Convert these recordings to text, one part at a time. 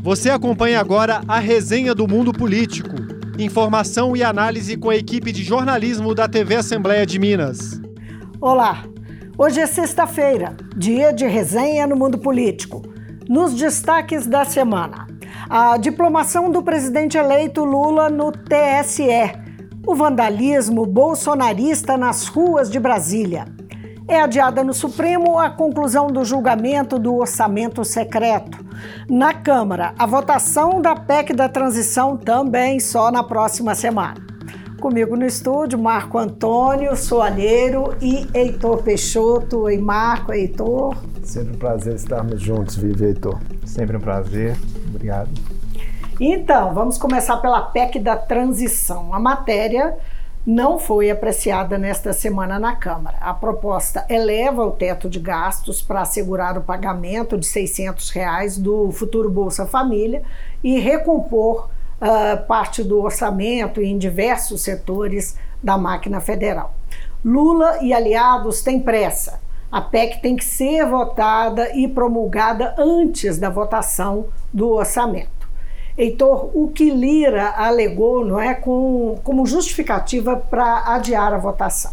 Você acompanha agora a resenha do Mundo Político. Informação e análise com a equipe de jornalismo da TV Assembleia de Minas. Olá, hoje é sexta-feira, dia de resenha no Mundo Político. Nos destaques da semana, a diplomação do presidente eleito Lula no TSE, o vandalismo bolsonarista nas ruas de Brasília. É adiada no Supremo a conclusão do julgamento do orçamento secreto. Na Câmara, a votação da PEC da transição também só na próxima semana. Comigo no estúdio, Marco Antônio Soalheiro e Heitor Peixoto. Oi, Marco, Heitor. Sempre um prazer estarmos juntos, Vivi Heitor. Sempre um prazer. Obrigado. Então, vamos começar pela PEC da transição. A matéria não foi apreciada nesta semana na Câmara. A proposta eleva o teto de gastos para assegurar o pagamento de 600 reais do futuro Bolsa Família e recompor uh, parte do orçamento em diversos setores da máquina federal. Lula e aliados têm pressa. A PEC tem que ser votada e promulgada antes da votação do orçamento. Heitor, o que Lira alegou não é, com, como justificativa para adiar a votação?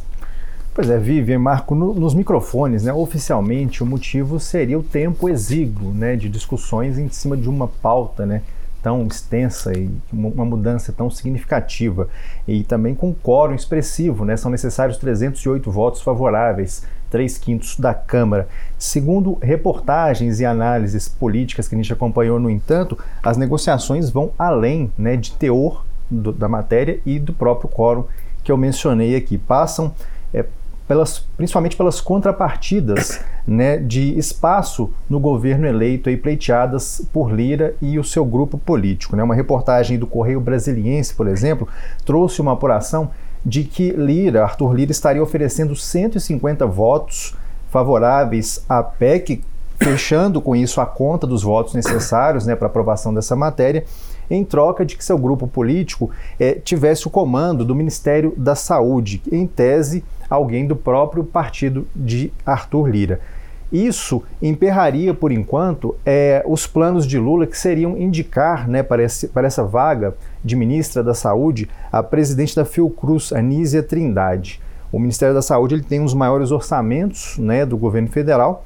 Pois é, Vivian, Marco, no, nos microfones, né, oficialmente o motivo seria o tempo exíguo né, de discussões em cima de uma pauta né, tão extensa e uma mudança tão significativa. E também com quórum expressivo, né, são necessários 308 votos favoráveis três quintos da Câmara. Segundo reportagens e análises políticas que a gente acompanhou, no entanto, as negociações vão além né, de teor do, da matéria e do próprio quórum que eu mencionei aqui. Passam é, pelas, principalmente pelas contrapartidas né, de espaço no governo eleito aí, pleiteadas por Lira e o seu grupo político. Né? Uma reportagem do Correio Brasiliense, por exemplo, trouxe uma apuração de que Lira, Arthur Lira, estaria oferecendo 150 votos favoráveis à PEC, fechando com isso a conta dos votos necessários né, para aprovação dessa matéria, em troca de que seu grupo político eh, tivesse o comando do Ministério da Saúde, em tese, alguém do próprio partido de Arthur Lira. Isso emperraria, por enquanto, é, os planos de Lula que seriam indicar né, para, esse, para essa vaga de ministra da Saúde a presidente da Fiocruz, Anísia Trindade. O Ministério da Saúde ele tem os maiores orçamentos né, do governo federal,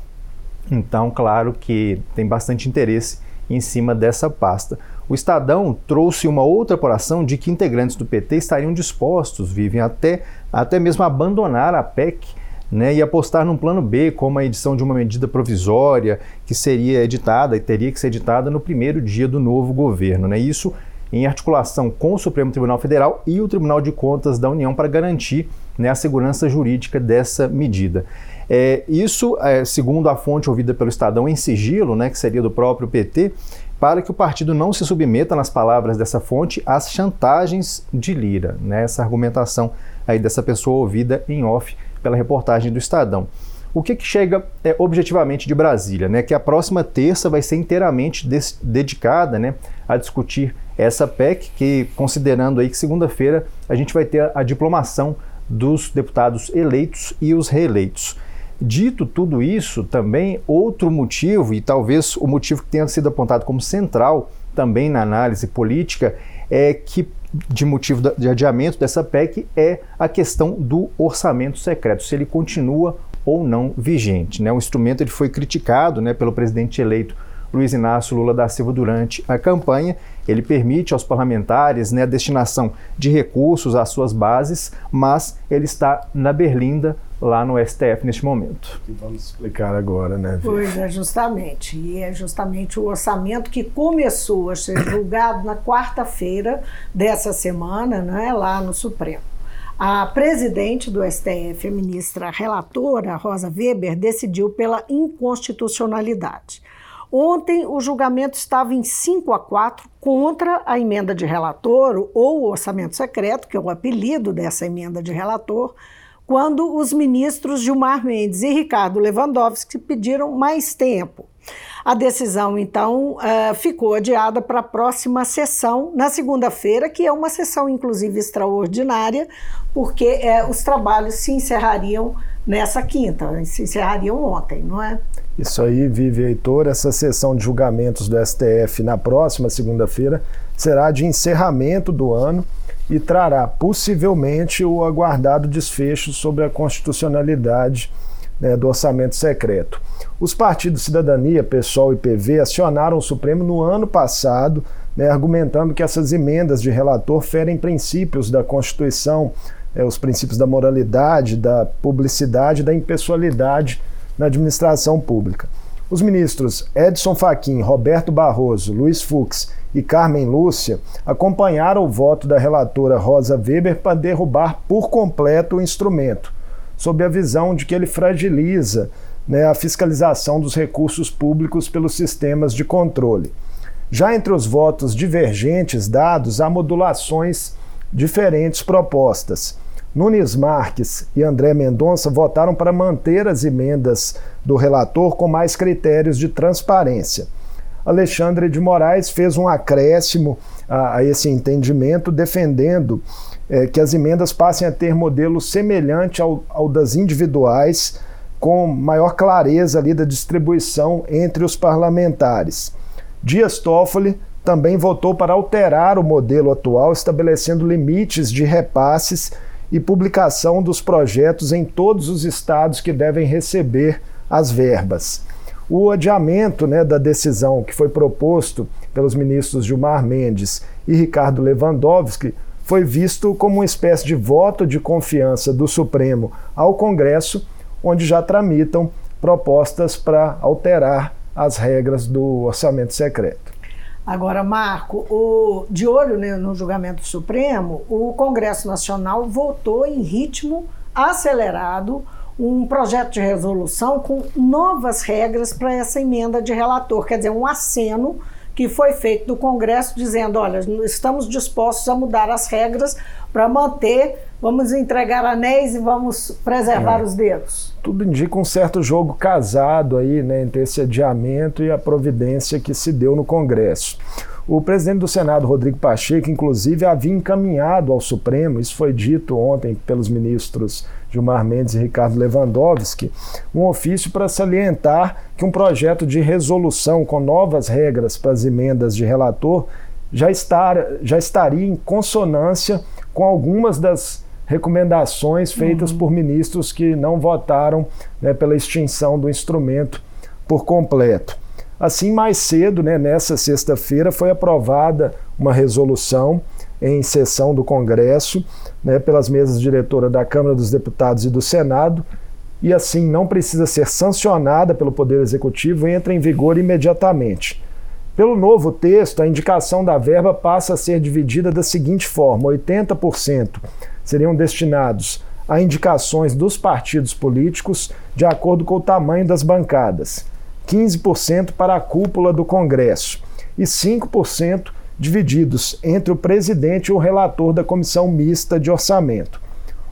então, claro que tem bastante interesse em cima dessa pasta. O Estadão trouxe uma outra apuração de que integrantes do PT estariam dispostos, vivem até, até mesmo abandonar a PEC né, e apostar num plano B, como a edição de uma medida provisória que seria editada e teria que ser editada no primeiro dia do novo governo. Né? Isso em articulação com o Supremo Tribunal Federal e o Tribunal de Contas da União para garantir né, a segurança jurídica dessa medida. É, isso, é, segundo a fonte ouvida pelo Estadão em sigilo, né, que seria do próprio PT, para que o partido não se submeta, nas palavras dessa fonte, às chantagens de Lira. Né, essa argumentação aí dessa pessoa ouvida em off pela reportagem do Estadão. O que, que chega é, objetivamente de Brasília? Né? Que a próxima terça vai ser inteiramente dedicada né, a discutir essa PEC, que considerando aí que segunda-feira a gente vai ter a, diplomação dos deputados eleitos e os reeleitos. Dito tudo isso, também outro motivo, e talvez o motivo que tenha sido apontado como central também na análise política, é que de motivo de adiamento dessa PEC é a questão do orçamento secreto, se ele continua ou não vigente. Né? O instrumento ele foi criticado né, pelo presidente eleito Luiz Inácio Lula da Silva durante a campanha. Ele permite aos parlamentares né, a destinação de recursos às suas bases, mas ele está na berlinda lá no STF neste momento. Vamos explicar agora, né? Pois é, justamente. E é justamente o orçamento que começou a ser julgado na quarta-feira dessa semana, né, lá no Supremo. A presidente do STF, a ministra relatora, Rosa Weber, decidiu pela inconstitucionalidade. Ontem, o julgamento estava em 5 a 4 contra a emenda de relator, ou o orçamento secreto, que é o apelido dessa emenda de relator, quando os ministros Gilmar Mendes e Ricardo Lewandowski pediram mais tempo. A decisão, então, uh, ficou adiada para a próxima sessão, na segunda-feira, que é uma sessão, inclusive, extraordinária, porque uh, os trabalhos se encerrariam nessa quinta, se encerrariam ontem, não é? Isso aí, Vive Heitor, essa sessão de julgamentos do STF na próxima segunda-feira será de encerramento do ano e trará possivelmente o aguardado desfecho sobre a constitucionalidade né, do orçamento secreto. Os partidos Cidadania, PSOL e PV acionaram o Supremo no ano passado, né, argumentando que essas emendas de relator ferem princípios da Constituição, é, os princípios da moralidade, da publicidade, da impessoalidade na administração pública. Os ministros Edson Fachin, Roberto Barroso, Luiz Fux e Carmen Lúcia acompanharam o voto da relatora Rosa Weber para derrubar por completo o instrumento, sob a visão de que ele fragiliza né, a fiscalização dos recursos públicos pelos sistemas de controle. Já entre os votos divergentes dados, há modulações diferentes propostas. Nunes Marques e André Mendonça votaram para manter as emendas do relator com mais critérios de transparência. Alexandre de Moraes fez um acréscimo a, a esse entendimento, defendendo é, que as emendas passem a ter modelo semelhante ao, ao das individuais, com maior clareza ali da distribuição entre os parlamentares. Dias Toffoli também votou para alterar o modelo atual, estabelecendo limites de repasses e publicação dos projetos em todos os estados que devem receber as verbas. O adiamento né, da decisão que foi proposto pelos ministros Gilmar Mendes e Ricardo Lewandowski foi visto como uma espécie de voto de confiança do Supremo ao Congresso, onde já tramitam propostas para alterar as regras do orçamento secreto. Agora, Marco, o, de olho né, no julgamento supremo, o Congresso Nacional votou em ritmo acelerado um projeto de resolução com novas regras para essa emenda de relator, quer dizer, um aceno que foi feito do Congresso dizendo: olha, estamos dispostos a mudar as regras para manter, vamos entregar anéis e vamos preservar é. os dedos. Tudo indica um certo jogo casado aí, né, entre esse adiamento e a providência que se deu no Congresso. O presidente do Senado, Rodrigo Pacheco, inclusive, havia encaminhado ao Supremo, isso foi dito ontem pelos ministros Gilmar Mendes e Ricardo Lewandowski, um ofício para salientar que um projeto de resolução com novas regras para as emendas de relator já, estar, já estaria em consonância com algumas das recomendações feitas uhum. por ministros que não votaram né, pela extinção do instrumento por completo. Assim, mais cedo, né, nessa sexta-feira, foi aprovada uma resolução em sessão do Congresso, né, pelas mesas diretoras da Câmara dos Deputados e do Senado, e assim não precisa ser sancionada pelo Poder Executivo e entra em vigor imediatamente. Pelo novo texto, a indicação da verba passa a ser dividida da seguinte forma: 80% seriam destinados a indicações dos partidos políticos de acordo com o tamanho das bancadas, 15% para a cúpula do Congresso e 5% divididos entre o presidente e o relator da comissão mista de orçamento.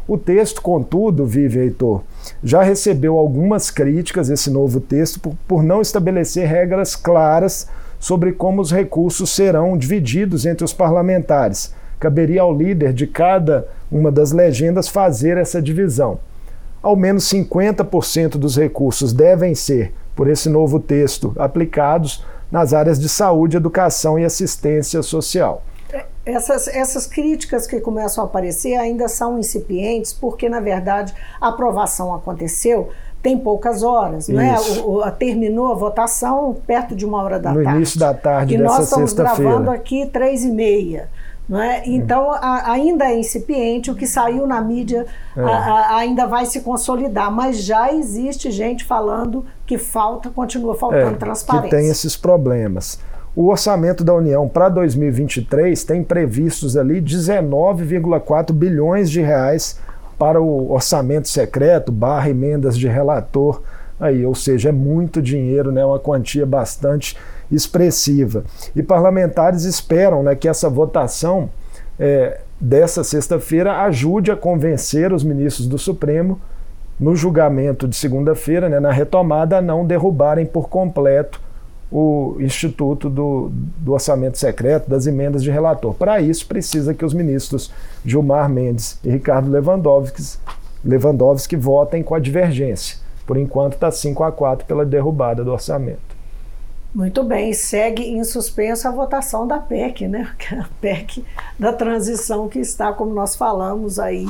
O texto, contudo, Vive Heitor, já recebeu algumas críticas, esse novo texto, por, por não estabelecer regras claras sobre como os recursos serão divididos entre os parlamentares. Caberia ao líder de cada uma das legendas fazer essa divisão. Ao menos 50% dos recursos devem ser, por esse novo texto, aplicados nas áreas de saúde, educação e assistência social. Essas, essas críticas que começam a aparecer ainda são incipientes, porque, na verdade, a aprovação aconteceu tem poucas horas, não é? O, o, terminou a votação perto de uma hora da no tarde. No início da tarde e dessa sexta-feira. nós estamos gravando aqui três e meia. Não é? Então, a, ainda é incipiente, o que saiu na mídia é. a, a, ainda vai se consolidar, mas já existe gente falando que falta, continua faltando é, transparência. Que tem esses problemas. O orçamento da União para 2023 tem previstos ali 19,4 bilhões de reais para o orçamento secreto, barra emendas de relator aí, ou seja, é muito dinheiro, né, uma quantia bastante expressiva. E parlamentares esperam né, que essa votação é, dessa sexta-feira ajude a convencer os ministros do Supremo no julgamento de segunda-feira, né, na retomada, a não derrubarem por completo o Instituto do, do, Orçamento Secreto, das emendas de relator. Para isso, precisa que os ministros Gilmar Mendes e Ricardo Lewandowski, Lewandowski votem com a divergência. Por enquanto está 5 a 4 pela derrubada do orçamento. Muito bem, segue em suspenso a votação da PEC, né? A PEC da transição que está, como nós falamos aí,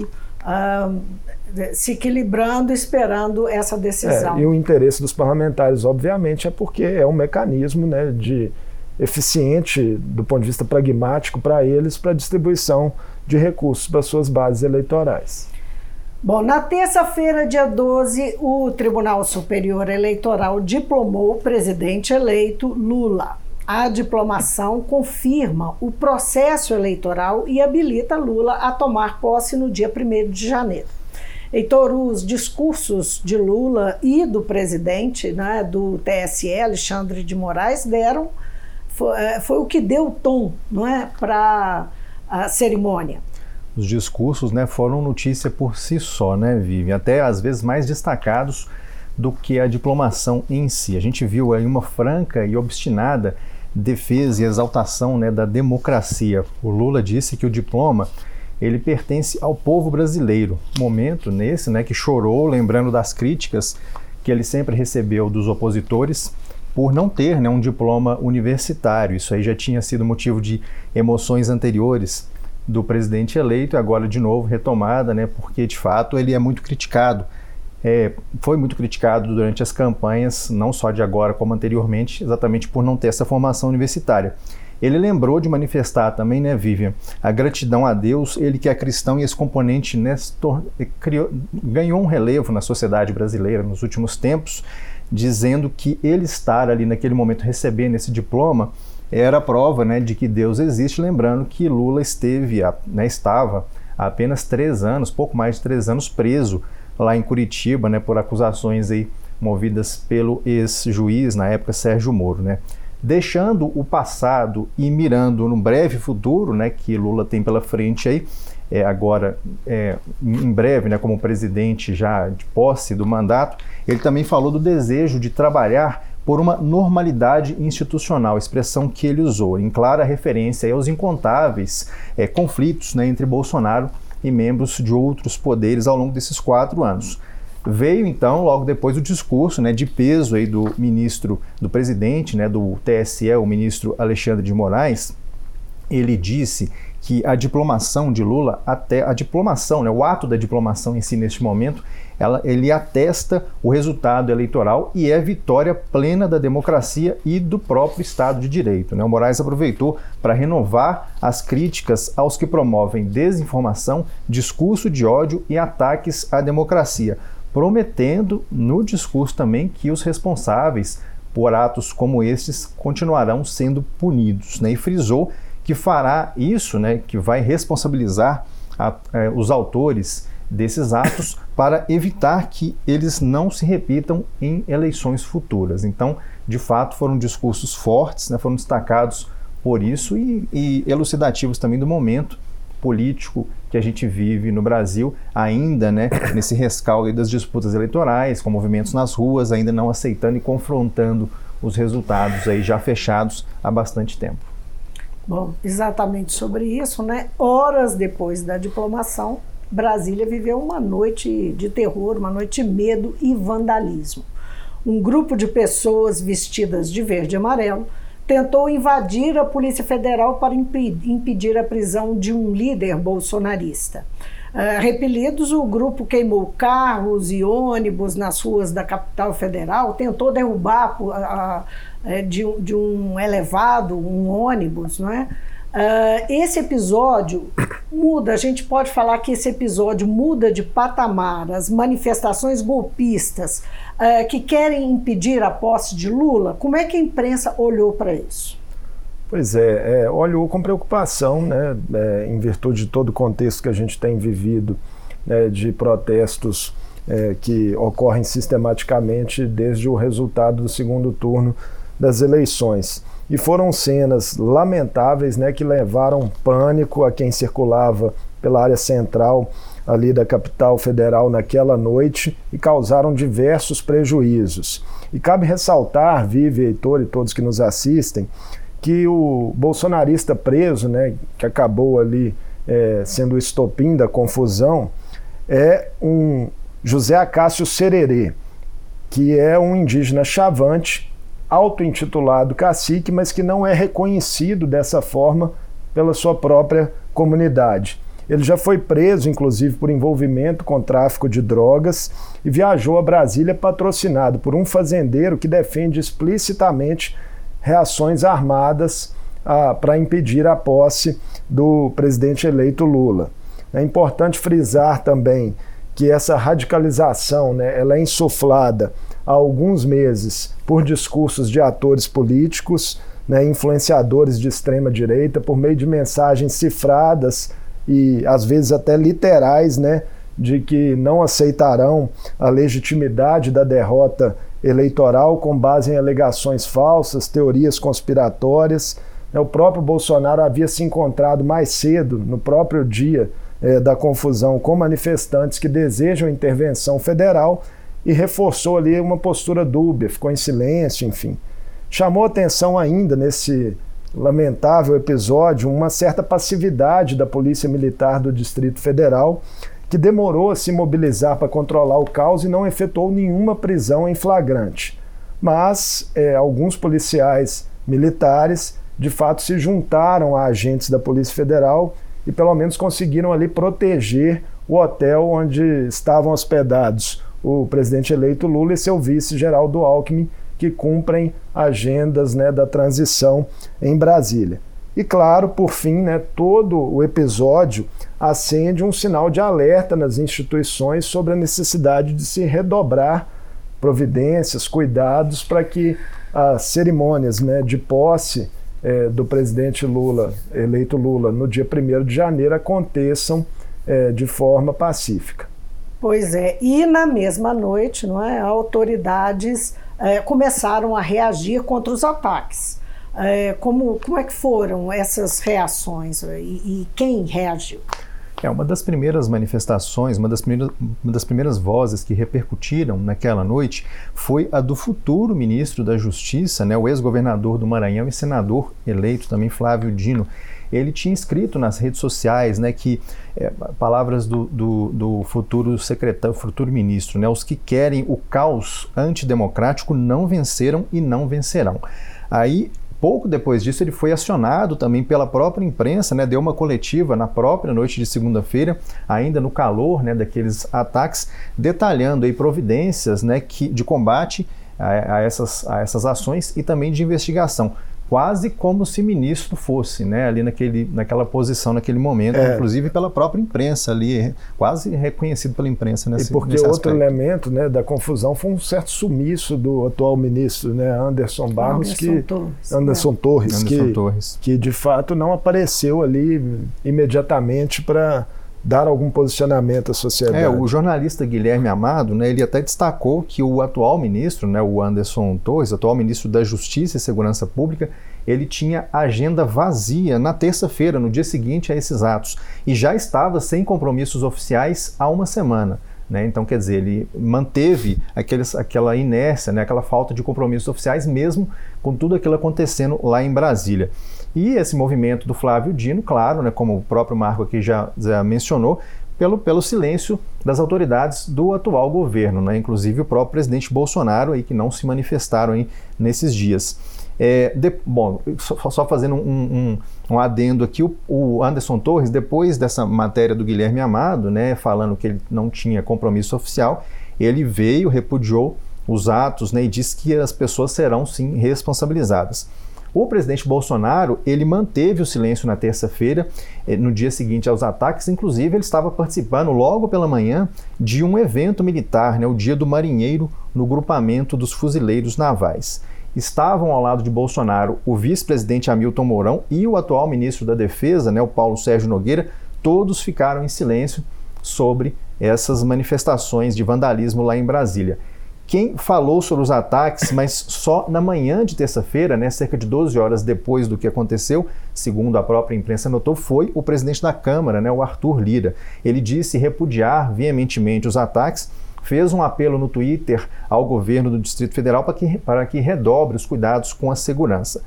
se equilibrando, esperando essa decisão. É, e o interesse dos parlamentares, obviamente, é porque é um mecanismo né, de eficiente do ponto de vista pragmático para eles para a distribuição de recursos para suas bases eleitorais. Bom, na terça-feira, dia 12, o Tribunal Superior Eleitoral diplomou o presidente eleito Lula. A diplomação confirma o processo eleitoral e habilita Lula a tomar posse no dia 1 de janeiro. Heitor, os discursos de Lula e do presidente né, do TSE, Alexandre de Moraes, deram foi, é, foi o que deu tom não é, para a cerimônia. Os discursos né, foram notícia por si só, né, Vivi? Até às vezes mais destacados do que a diplomação em si. A gente viu aí uma franca e obstinada defesa e exaltação né, da democracia. O Lula disse que o diploma ele pertence ao povo brasileiro. Momento nesse, né, que chorou, lembrando das críticas que ele sempre recebeu dos opositores por não ter né, um diploma universitário. Isso aí já tinha sido motivo de emoções anteriores do presidente eleito agora de novo retomada, né, porque de fato ele é muito criticado. É, foi muito criticado durante as campanhas, não só de agora como anteriormente, exatamente por não ter essa formação universitária. Ele lembrou de manifestar também, né, Vivian, a gratidão a Deus, ele que é cristão e esse componente Nestor, criou, ganhou um relevo na sociedade brasileira nos últimos tempos, dizendo que ele estar ali naquele momento recebendo esse diploma era prova né, de que Deus existe, lembrando que Lula esteve, né, estava há apenas três anos, pouco mais de três anos, preso lá em Curitiba né, por acusações aí movidas pelo ex-juiz, na época Sérgio Moro. Né deixando o passado e mirando no breve futuro, né, que Lula tem pela frente aí, é, agora é, em breve, né, como presidente já de posse do mandato, ele também falou do desejo de trabalhar por uma normalidade institucional, expressão que ele usou, em clara referência aos incontáveis é, conflitos né, entre Bolsonaro e membros de outros poderes ao longo desses quatro anos. Veio então, logo depois, o discurso né, de peso aí do ministro, do presidente né, do TSE, o ministro Alexandre de Moraes. Ele disse que a diplomação de Lula, até a diplomação, né, o ato da diplomação em si neste momento, ela, ele atesta o resultado eleitoral e é vitória plena da democracia e do próprio Estado de Direito. Né? O Moraes aproveitou para renovar as críticas aos que promovem desinformação, discurso de ódio e ataques à democracia prometendo no discurso também que os responsáveis por atos como estes continuarão sendo punidos, né? E frisou que fará isso, né? Que vai responsabilizar a, é, os autores desses atos para evitar que eles não se repitam em eleições futuras. Então, de fato, foram discursos fortes, né? Foram destacados por isso e, e elucidativos também do momento político que a gente vive no Brasil, ainda né, nesse rescaldo das disputas eleitorais, com movimentos nas ruas, ainda não aceitando e confrontando os resultados aí já fechados há bastante tempo. Bom, exatamente sobre isso, né? Horas depois da diplomação, Brasília viveu uma noite de terror, uma noite de medo e vandalismo. Um grupo de pessoas vestidas de verde e amarelo tentou invadir a Polícia Federal para impedir a prisão de um líder bolsonarista. Uh, repelidos, o grupo queimou carros e ônibus nas ruas da capital federal, tentou derrubar é, de, de, um elevado, um ônibus, não é? Uh, esse episódio muda, a gente pode falar que esse episódio muda de patamar. As manifestações golpistas uh, que querem impedir a posse de Lula, como é que a imprensa olhou para isso? Pois é, é, olhou com preocupação, né, é, em virtude de todo o contexto que a gente tem vivido, né, de protestos é, que ocorrem sistematicamente desde o resultado do segundo turno das eleições. E foram cenas lamentáveis né, que levaram pânico a quem circulava pela área central ali da capital federal naquela noite e causaram diversos prejuízos. E cabe ressaltar, Vive, Heitor e todos que nos assistem, que o bolsonarista preso, né, que acabou ali é, sendo o estopim da confusão, é um José Acácio Sererê. que é um indígena chavante, auto-intitulado cacique, mas que não é reconhecido dessa forma pela sua própria comunidade. Ele já foi preso, inclusive, por envolvimento com tráfico de drogas e viajou a Brasília patrocinado por um fazendeiro que defende explicitamente reações armadas ah, para impedir a posse do presidente eleito Lula. É importante frisar também que essa radicalização né, ela é insuflada há alguns meses por discursos de atores políticos, né, influenciadores de extrema direita, por meio de mensagens cifradas e às vezes até literais, né, de que não aceitarão a legitimidade da derrota eleitoral com base em alegações falsas, teorias conspiratórias. O próprio Bolsonaro havia se encontrado mais cedo, no próprio dia é, da confusão, com manifestantes que desejam intervenção federal e reforçou ali uma postura dúbia, ficou em silêncio, enfim. Chamou atenção ainda nesse lamentável episódio uma certa passividade da Polícia Militar do Distrito Federal, que demorou a se mobilizar para controlar o caos e não efetuou nenhuma prisão em flagrante. Mas é, alguns policiais militares de fato se juntaram a agentes da Polícia Federal e pelo menos conseguiram ali proteger o hotel onde estavam hospedados o presidente eleito Lula e seu vice Geraldo Alckmin, que cumprem agendas né, da transição em Brasília. E claro, por fim, né, todo o episódio acende um sinal de alerta nas instituições sobre a necessidade de se redobrar providências, cuidados para que as cerimônias né, de posse é, do presidente Lula, eleito Lula, no dia 1 de janeiro, aconteçam é, de forma pacífica. Pois é, e na mesma noite, não é, autoridades é, começaram a reagir contra os ataques. É, como, como é que foram essas reações e, e quem reagiu? É uma das primeiras manifestações, uma das primeiras, uma das primeiras vozes que repercutiram naquela noite foi a do futuro ministro da Justiça, né, o ex-governador do Maranhão e senador eleito também, Flávio Dino. Ele tinha escrito nas redes sociais né, que é, palavras do, do, do, futuro secretário, futuro ministro, né, os que querem o caos antidemocrático não venceram e não vencerão. Aí Pouco depois disso, ele foi acionado também pela própria imprensa, né, deu uma coletiva na própria noite de segunda-feira, ainda no calor né, daqueles ataques, detalhando aí providências né, que, de combate a, essas, a essas ações e também de investigação quase como se ministro fosse, né, ali naquele, naquela posição, naquele momento, é. inclusive pela própria imprensa ali, quase reconhecido pela imprensa nesse E porque nesse outro elemento, né, da confusão foi um certo sumiço do atual ministro, né, Anderson Barros, Anderson que Torres, Anderson né? Torres, Anderson que, Torres. que de fato não apareceu ali imediatamente para dar algum posicionamento à sociedade. É, o jornalista Guilherme Amado, né, ele até destacou que o atual ministro, né, o Anderson Torres, atual ministro da Justiça e Segurança Pública, ele tinha agenda vazia na terça-feira, no dia seguinte a esses atos, e já estava sem compromissos oficiais há uma semana. Né? Então, quer dizer, ele manteve aqueles, aquela inércia, né? aquela falta de compromissos oficiais, mesmo com tudo aquilo acontecendo lá em Brasília. E esse movimento do Flávio Dino, claro, né, como o próprio Marco aqui já, já mencionou, pelo, pelo silêncio das autoridades do atual governo, né? inclusive o próprio presidente Bolsonaro, aí, que não se manifestaram aí nesses dias. É, de, bom, só, só fazendo um, um, um, adendo aqui, o, o, Anderson Torres, depois dessa matéria do Guilherme Amado, né, falando que ele não tinha compromisso oficial, ele veio, repudiou os atos né, e disse que as pessoas serão sim responsabilizadas. O presidente Bolsonaro, ele manteve o silêncio na terça-feira, eh, no dia seguinte aos ataques, inclusive ele estava participando logo pela manhã de um evento militar, né, o Dia do Marinheiro, no grupamento dos fuzileiros navais. Estavam ao lado de Bolsonaro o vice-presidente Hamilton Mourão e o atual ministro da Defesa, né, o Paulo Sérgio Nogueira, todos ficaram em silêncio sobre essas manifestações de vandalismo lá em Brasília. Quem falou sobre os ataques, mas só na manhã de terça-feira, né, cerca de 12 horas depois do que aconteceu, segundo a própria imprensa notou, foi o presidente da Câmara, né, o Arthur Lira. Ele disse repudiar veementemente os ataques, fez um apelo no Twitter ao governo do Distrito Federal para que, para que redobre os cuidados com a segurança.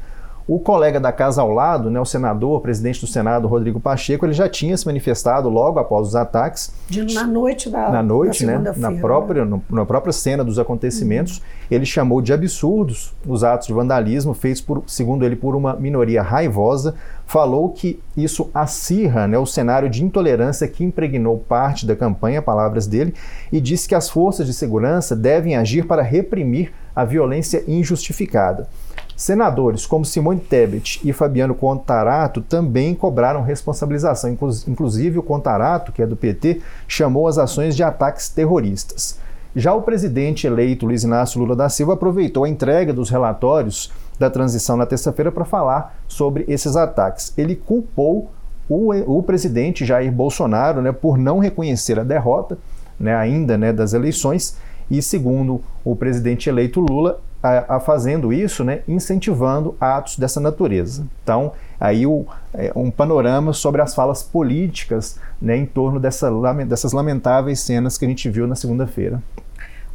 O colega da casa ao lado, né, o senador, presidente do Senado, Rodrigo Pacheco, ele já tinha se manifestado logo após os ataques. De, na noite da Na noite, da né, na própria, no, na própria cena dos acontecimentos, uhum. ele chamou de absurdos os atos de vandalismo feitos, por, segundo ele, por uma minoria raivosa. Falou que isso acirra né, o cenário de intolerância que impregnou parte da campanha, palavras dele, e disse que as forças de segurança devem agir para reprimir a violência injustificada. Senadores como Simone Tebet e Fabiano Contarato também cobraram responsabilização. Inclusive, o Contarato, que é do PT, chamou as ações de ataques terroristas. Já o presidente eleito Luiz Inácio Lula da Silva aproveitou a entrega dos relatórios da transição na terça-feira para falar sobre esses ataques. Ele culpou o, o presidente Jair Bolsonaro né, por não reconhecer a derrota né, ainda né, das eleições e, segundo o presidente eleito Lula, a, a, fazendo isso, né, incentivando atos dessa natureza. Então, aí o, é, um panorama sobre as falas políticas né, em torno dessa, dessas lamentáveis cenas que a gente viu na segunda-feira.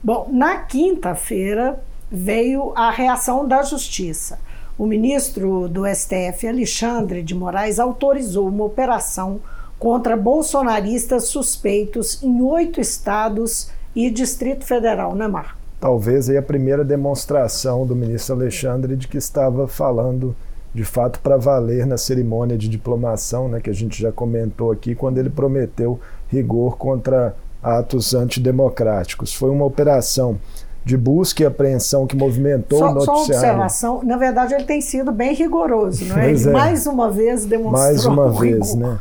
Bom, na quinta-feira veio a reação da Justiça. O ministro do STF, Alexandre de Moraes, autorizou uma operação contra bolsonaristas suspeitos em oito estados e Distrito Federal, né, Marco? Talvez aí a primeira demonstração do ministro Alexandre de que estava falando de fato para valer na cerimônia de diplomação, né, que a gente já comentou aqui, quando ele prometeu rigor contra atos antidemocráticos. Foi uma operação de busca e apreensão que movimentou só, o noticiário. Só observação, na verdade ele tem sido bem rigoroso, não é? Ele é. mais uma vez demonstrou Mais uma vez, rigor. né?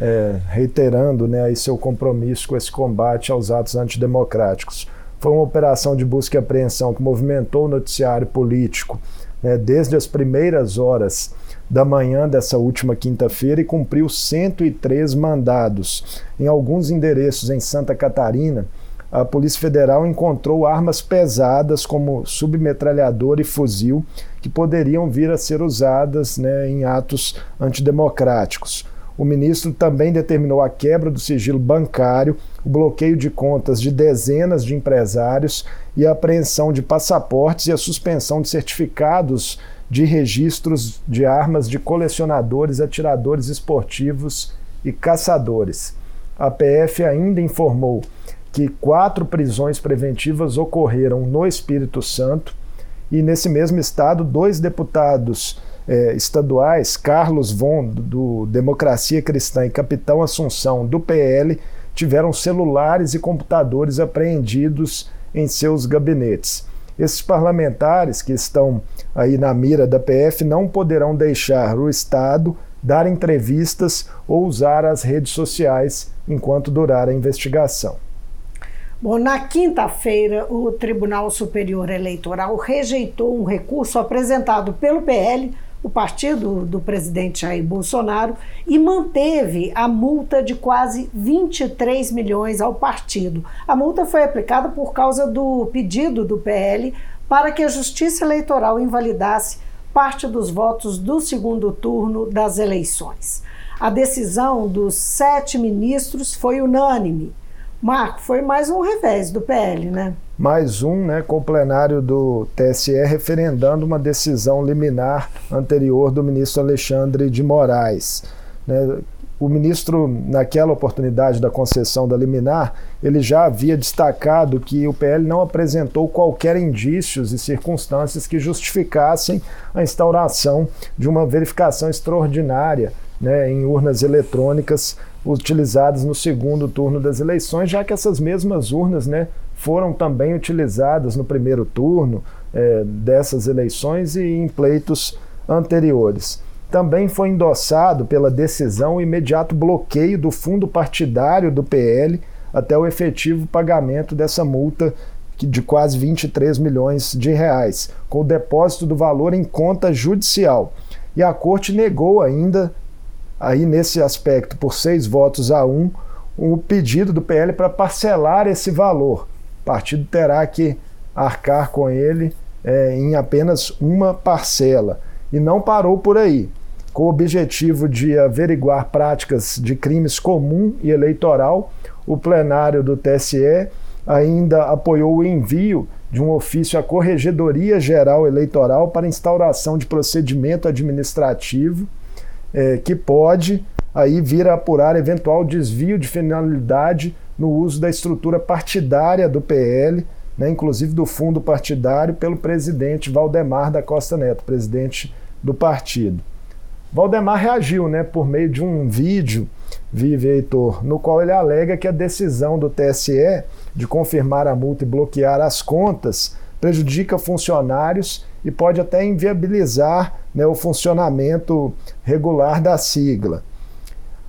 É, reiterando né, aí seu compromisso com esse combate aos atos antidemocráticos. Foi uma operação de busca e apreensão que movimentou o noticiário político né, desde as primeiras horas da manhã dessa última quinta-feira e cumpriu 103 mandados. Em alguns endereços em Santa Catarina, a Polícia Federal encontrou armas pesadas como submetralhador e fuzil que poderiam vir a ser usadas né, em atos antidemocráticos. O ministro também determinou a quebra do sigilo bancário, o bloqueio de contas de dezenas de empresários e a apreensão de passaportes e a suspensão de certificados de registros de armas de colecionadores, atiradores esportivos e caçadores. A PF ainda informou que quatro prisões preventivas ocorreram no Espírito Santo e, nesse mesmo estado, dois deputados eh, estaduais, Carlos Von, do Democracia Cristã, e Capitão Assunção, do PL, tiveram celulares e computadores apreendidos em seus gabinetes. Esses parlamentares que estão aí na mira da PF não poderão deixar o Estado dar entrevistas ou usar as redes sociais enquanto durar a investigação. Bom, na quinta-feira, o Tribunal Superior Eleitoral rejeitou um recurso apresentado pelo PL o partido do presidente Jair Bolsonaro e manteve a multa de quase 23 milhões ao partido. A multa foi aplicada por causa do pedido do PL para que a Justiça Eleitoral invalidasse parte dos votos do segundo turno das eleições. A decisão dos sete ministros foi unânime. Marco, foi mais um revés do PL, né? Mais um né, com o plenário do TSE referendando uma decisão liminar anterior do ministro Alexandre de Moraes. Né. O ministro, naquela oportunidade da concessão da liminar, ele já havia destacado que o PL não apresentou qualquer indícios e circunstâncias que justificassem a instauração de uma verificação extraordinária né, em urnas eletrônicas utilizadas no segundo turno das eleições, já que essas mesmas urnas né, foram também utilizadas no primeiro turno é, dessas eleições e em pleitos anteriores. Também foi endossado pela decisão o imediato bloqueio do fundo partidário do PL até o efetivo pagamento dessa multa de quase 23 milhões de reais, com o depósito do valor em conta judicial. E a corte negou ainda, aí nesse aspecto, por seis votos a um, o pedido do PL para parcelar esse valor partido terá que arcar com ele é, em apenas uma parcela. E não parou por aí. Com o objetivo de averiguar práticas de crimes comum e eleitoral, o plenário do TSE ainda apoiou o envio de um ofício à Corregedoria Geral Eleitoral para instauração de procedimento administrativo é, que pode aí vir a apurar eventual desvio de finalidade no uso da estrutura partidária do PL, né, inclusive do fundo partidário, pelo presidente Valdemar da Costa Neto, presidente do partido. Valdemar reagiu né, por meio de um vídeo, Vive Heitor, no qual ele alega que a decisão do TSE de confirmar a multa e bloquear as contas prejudica funcionários e pode até inviabilizar né, o funcionamento regular da sigla.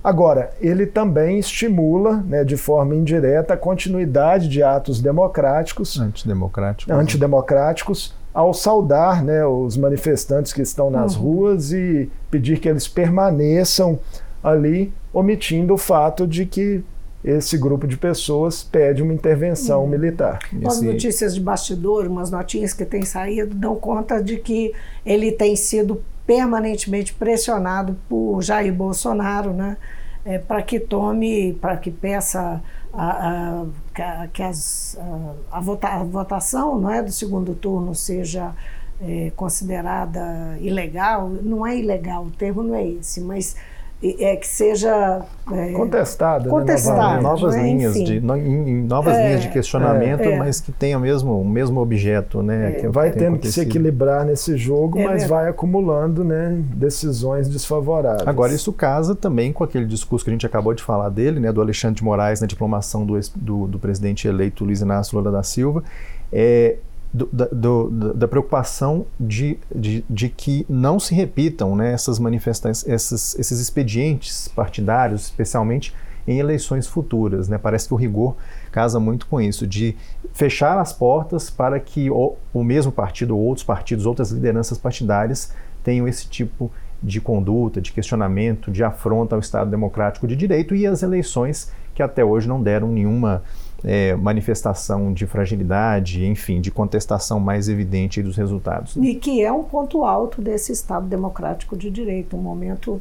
Agora, ele também estimula, né, de forma indireta, a continuidade de atos democráticos, antidemocráticos, antidemocráticos ao saudar né, os manifestantes que estão nas uhum. ruas e pedir que eles permaneçam ali, omitindo o fato de que esse grupo de pessoas pede uma intervenção hum. militar. As notícias de bastidor, umas notinhas que têm saído, dão conta de que ele tem sido permanentemente pressionado por Jair Bolsonaro, né? É, para que tome, para que peça a, a, que as, a, a, vota, a, votação não é, do segundo turno seja é, considerada ilegal. Não é ilegal, o termo não é esse, mas é que seja é, contestada, contestado, né? novas né? linhas Enfim. de no, em novas é, linhas de questionamento, é, mas que tenham mesmo o mesmo objeto, né? É. vai tendo que se equilibrar nesse jogo, é mas vai acumulando, né, decisões desfavoráveis. Agora isso casa também com aquele discurso que a gente acabou de falar dele, né, do Alexandre de Moraes na diplomação do, do, do presidente eleito Luiz Inácio Lula da Silva. É, do, da preocupação de, de, de, que não se repitam né, essas manifestações, esses, esses expedientes partidários, especialmente em eleições futuras. Né? Parece que o rigor casa muito com isso, de fechar as portas para que o, o mesmo partido, ou outros partidos, outras lideranças partidárias tenham esse tipo de conduta, de questionamento, de afronta ao Estado democrático de direito e as eleições que até hoje não deram nenhuma é, manifestação de fragilidade, enfim, de contestação mais evidente dos resultados. E que é um ponto alto desse Estado democrático de direito, um momento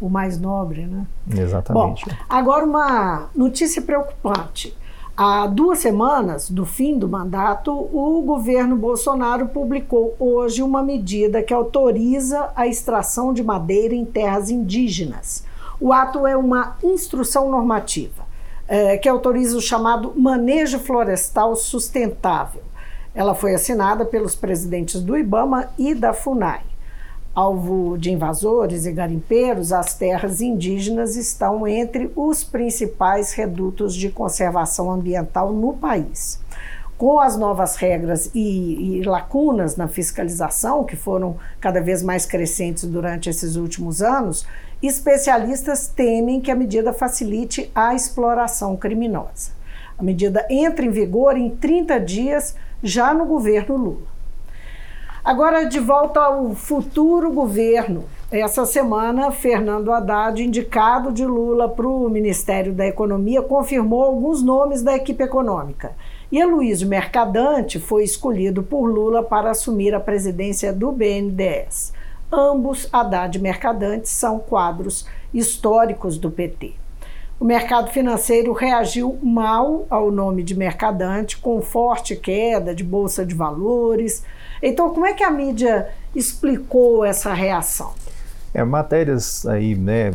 o mais nobre, né? Exatamente. Bom, agora uma notícia preocupante. Há duas semanas do fim do mandato, o governo Bolsonaro publicou hoje uma medida que autoriza a extração de madeira em terras indígenas. O ato é uma instrução normativa é, que autoriza o chamado manejo florestal sustentável. Ela foi assinada pelos presidentes do IBAMA e da FUNAI. Alvo de invasores e garimpeiros, as terras indígenas estão entre os principais redutos de conservação ambiental no país. Com as novas regras e, e, lacunas na fiscalização, que foram cada vez mais crescentes durante esses últimos anos, especialistas temem que a medida facilite a exploração criminosa. A medida entra em vigor em 30 dias, já no governo Lula. Agora, de volta ao futuro governo. Essa semana, Fernando Haddad, indicado de Lula para o Ministério da Economia, confirmou alguns nomes da equipe econômica. E Aloysio Mercadante foi escolhido por Lula para assumir a presidência do BNDES. Ambos, Haddad e Mercadante, são quadros históricos do PT. O mercado financeiro reagiu mal ao nome de Mercadante, com forte queda de bolsa de valores. Então, como é que a mídia explicou essa reação? É, matérias aí, né,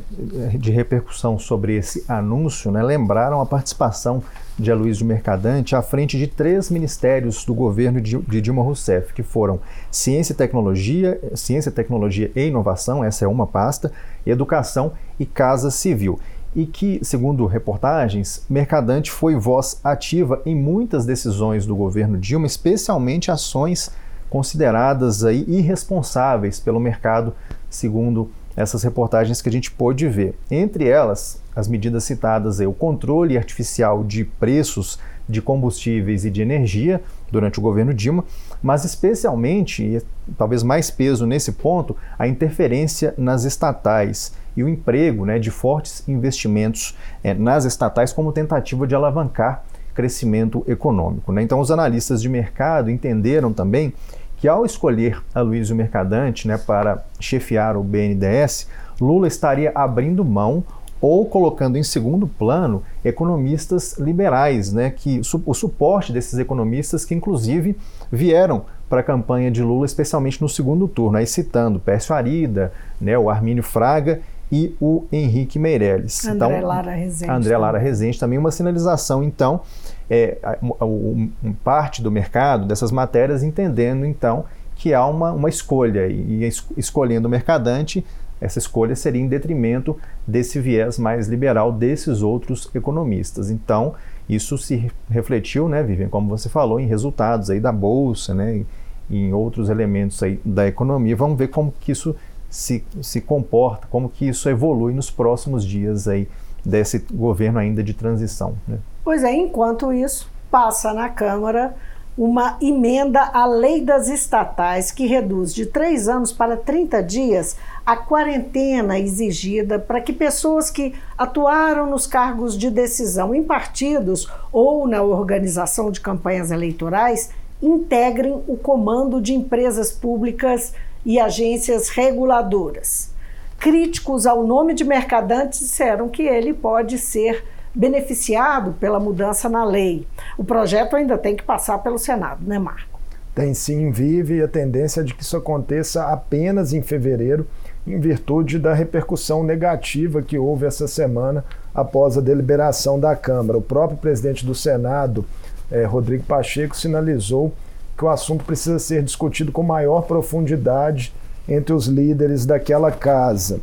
de repercussão sobre esse anúncio né, lembraram a participação de Aloysio Mercadante à frente de três ministérios do governo de, Dilma Rousseff, que foram Ciência e Tecnologia, Ciência, Tecnologia e Inovação, essa é uma pasta, Educação e Casa Civil. E que, segundo reportagens, Mercadante foi voz ativa em muitas decisões do governo Dilma, especialmente ações consideradas aí irresponsáveis pelo mercado segundo essas reportagens que a gente pôde ver. Entre elas, as medidas citadas é o controle artificial de preços de combustíveis e de energia durante o governo Dilma, mas especialmente, e talvez mais peso nesse ponto, a interferência nas estatais e o emprego né, de fortes investimentos é, nas estatais como tentativa de alavancar crescimento econômico. Né? Então, os analistas de mercado entenderam também que ao escolher Aloysio Mercadante né, para chefiar o BNDES, Lula estaria abrindo mão ou colocando em segundo plano economistas liberais, né, que o suporte desses economistas que inclusive vieram para a campanha de Lula, especialmente no segundo turno, aí citando Pércio Arida, né, o Armínio Fraga e o Henrique Meirelles. André então, Lara Rezende. André Lara Rezende também uma sinalização, então, é, um, parte do mercado dessas matérias entendendo, então, que há uma, uma escolha e escolhendo o mercadante essa escolha seria em detrimento desse viés mais liberal desses outros economistas. Então, isso se refletiu, né, Vivian, como você falou, em resultados aí da bolsa, né, e em outros elementos aí da economia. Vamos ver como que isso se, se comporta, como que isso evolui nos próximos dias aí desse governo ainda de transição. Né? Pois é, enquanto isso, passa na Câmara uma emenda à lei das estatais que reduz de três anos para 30 dias a quarentena exigida para que pessoas que atuaram nos cargos de decisão em partidos ou na organização de campanhas eleitorais integrem o comando de empresas públicas e agências reguladoras. Críticos ao nome de Mercadante disseram que ele pode ser beneficiado pela mudança na lei. O projeto ainda tem que passar pelo Senado, né, Marco? Tem sim, vive a tendência de que isso aconteça apenas em fevereiro, em virtude da repercussão negativa que houve essa semana após a deliberação da Câmara. O próprio presidente do Senado, eh, Rodrigo Pacheco, sinalizou que o assunto precisa ser discutido com maior profundidade entre os líderes daquela casa.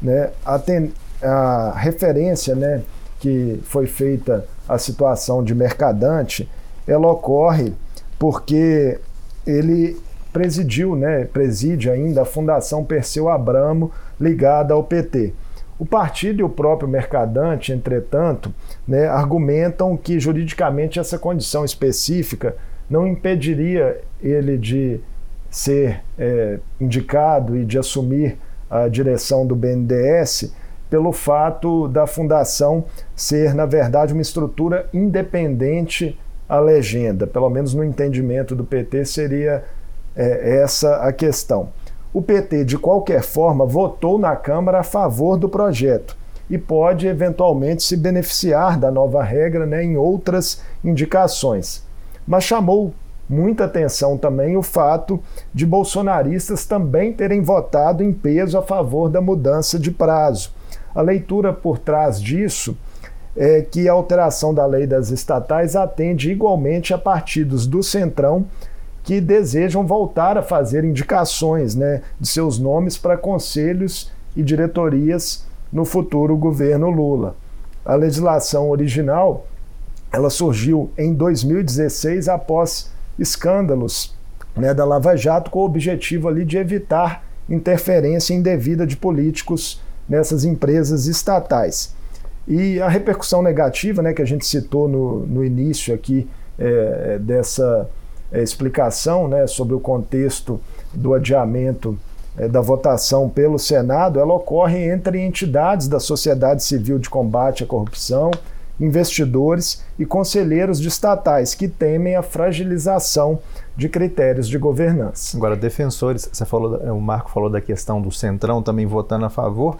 Né? A, ten, a referência né, que foi feita à situação de mercadante, ela ocorre porque ele presidiu, né, preside ainda a Fundação Perseu Abramo, ligada ao PT. O partido e o próprio Mercadante, entretanto, né, argumentam que juridicamente essa condição específica não impediria ele de ser é, indicado e de assumir a direção do BNDES pelo fato da fundação ser, na verdade, uma estrutura independente à legenda, pelo menos no entendimento do PT seria é, essa a questão. O PT, de qualquer forma, votou na Câmara a favor do projeto e pode eventualmente se beneficiar da nova regra né, em outras indicações. Mas chamou muita atenção também o fato de bolsonaristas também terem votado em peso a favor da mudança de prazo. A leitura por trás disso é que a alteração da lei das estatais atende igualmente a partidos do Centrão que desejam voltar a fazer indicações né, de seus nomes para conselhos e diretorias no futuro governo Lula. A legislação original ela surgiu em 2016 após escândalos né, da Lava Jato com o objetivo ali de evitar interferência indevida de políticos nessas empresas estatais. E a repercussão negativa né, que a gente citou no, no início aqui é, dessa é, explicação né, sobre o contexto do adiamento é, da votação pelo Senado, ela ocorre entre entidades da sociedade civil de combate à corrupção, investidores e conselheiros de estatais que temem a fragilização de critérios de governança. Agora, defensores, você falou, o Marco falou da questão do Centrão também votando a favor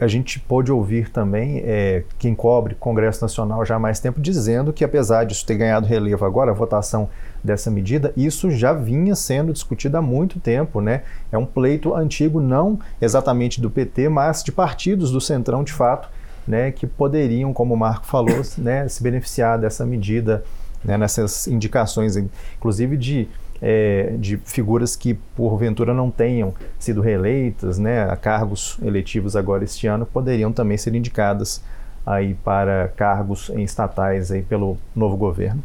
a gente pôde ouvir também é, quem cobre Congresso Nacional já há mais tempo dizendo que, apesar disso ter ganhado relevo agora, a votação dessa medida, isso já vinha sendo discutido há muito tempo. Né? É um pleito antigo, não exatamente do PT, mas de partidos do Centrão, de fato, né, que poderiam, como o Marco falou, né, se beneficiar dessa medida, né, nessas indicações, inclusive de é, de figuras que porventura não tenham sido reeleitas né, a cargos eletivos agora este ano poderiam também ser indicadas aí para cargos estatais aí pelo novo governo.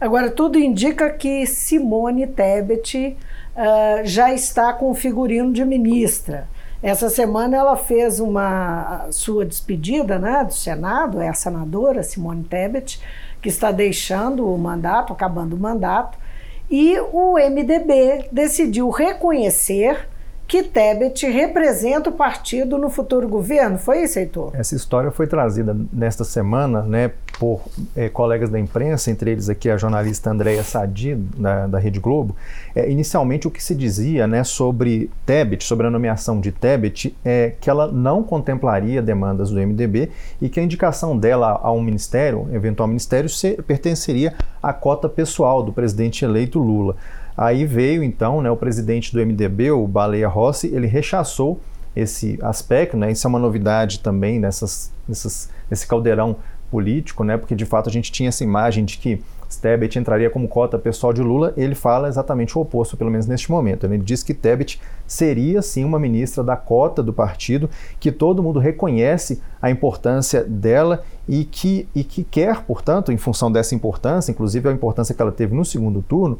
Agora tudo indica que Simone Tebet uh, já está com o figurino de ministra. Essa semana ela fez uma sua despedida né, do Senado, é a senadora Simone Tebet, que está deixando o mandato, acabando o mandato, e o MDB decidiu reconhecer que Tebet representa o partido no futuro governo. Foi isso, Heitor? Essa história foi trazida nesta semana né, por é, colegas da imprensa, entre eles aqui a jornalista Andréia Sadi, da, da Rede Globo. É, inicialmente, o que se dizia né, sobre Tebet, sobre a nomeação de Tebet, é que ela não contemplaria demandas do MDB e que a indicação dela a um ministério, eventual ministério, se, pertenceria à cota pessoal do presidente eleito Lula. Aí veio então né, o presidente do MDB, o Baleia Rossi, ele rechaçou esse aspecto, né? Isso é uma novidade também nessas, nessas, nesse caldeirão político, né? Porque de fato a gente tinha essa imagem de que Tebet entraria como cota pessoal de Lula, ele fala exatamente o oposto, pelo menos neste momento. Ele diz que Tebet seria sim uma ministra da cota do partido, que todo mundo reconhece a importância dela e que, e que quer, portanto, em função dessa importância, inclusive a importância que ela teve no segundo turno,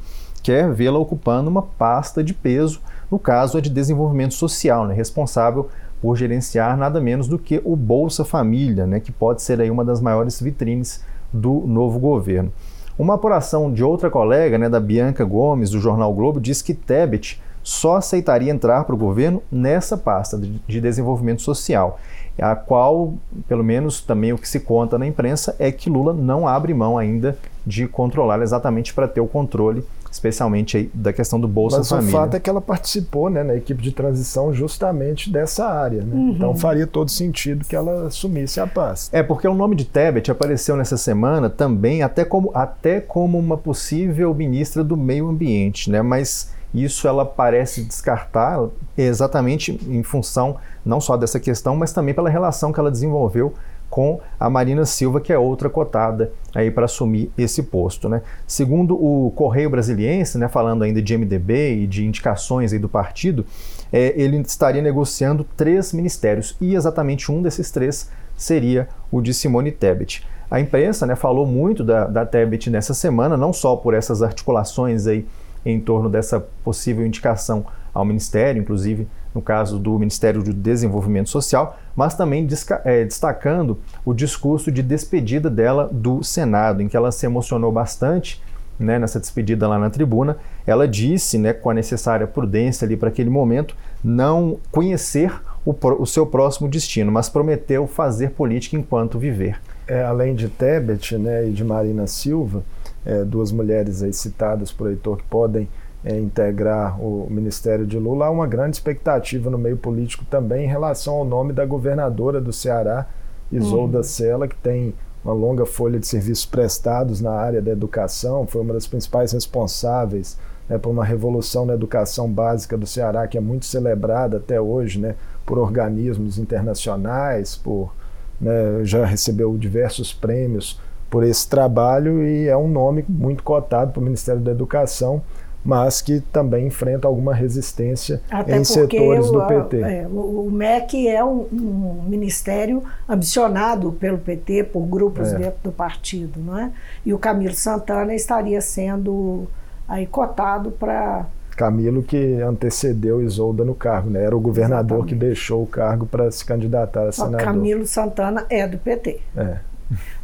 quer vê-la ocupando uma pasta de peso, no caso é de desenvolvimento social, né, responsável por gerenciar nada menos do que o Bolsa Família, né, que pode ser aí uma das maiores vitrines do novo governo. Uma apuração de outra colega, né, da Bianca Gomes, do jornal Globo, diz que Tebet só aceitaria entrar para o governo nessa pasta de desenvolvimento social, a qual, pelo menos também o que se conta na imprensa, é que Lula não abre mão ainda de controlar exatamente para ter o controle especialmente aí da questão do Bolsa Mas Família. Mas o fato é que ela participou né, na equipe de transição justamente dessa área. Né? Uhum. Então faria todo sentido que ela assumisse a paz. É, porque o nome de Tebet apareceu nessa semana também até como, até como uma possível ministra do meio ambiente, né? mas isso ela parece descartar exatamente em função não só dessa questão, mas também pela relação que ela desenvolveu com a Marina Silva, que é outra cotada aí para assumir esse posto. Né? Segundo o Correio Brasiliense, né, falando ainda de MDB e de indicações aí do partido, é, ele estaria negociando três ministérios e exatamente um desses três seria o de Simone Tebet. A imprensa né, falou muito da, da Tebet nessa semana, não só por essas articulações aí em torno dessa possível indicação ao ministério, inclusive no caso do Ministério do Desenvolvimento Social, mas também é, destacando o discurso de despedida dela do Senado, em que ela se emocionou bastante né, nessa despedida lá na tribuna. Ela disse, né, com a necessária prudência ali para aquele momento, não conhecer o, o, seu próximo destino, mas prometeu fazer política enquanto viver. É, além de Tebet né, e de Marina Silva, é, duas mulheres aí citadas por Heitor que podem é, integrar o Ministério de Lula, há uma grande expectativa no meio político também em relação ao nome da governadora do Ceará, Isolda uhum. Sela, que tem uma longa folha de serviços prestados na área da educação, foi uma das principais responsáveis né, por uma revolução na educação básica do Ceará, que é muito celebrada até hoje né, por organismos internacionais, por, né, já recebeu diversos prêmios por esse trabalho e é um nome muito cotado para o Ministério da Educação mas que também enfrenta alguma resistência Até em setores do PT. É, o MEC é um, um, ministério ambicionado pelo PT por grupos é. dentro do partido, não é? E o Camilo Santana estaria sendo aí cotado para Camilo que antecedeu Isolda no cargo, né? Era o governador Exatamente. que deixou o cargo para se candidatar a senador. Camilo Santana é do PT. É.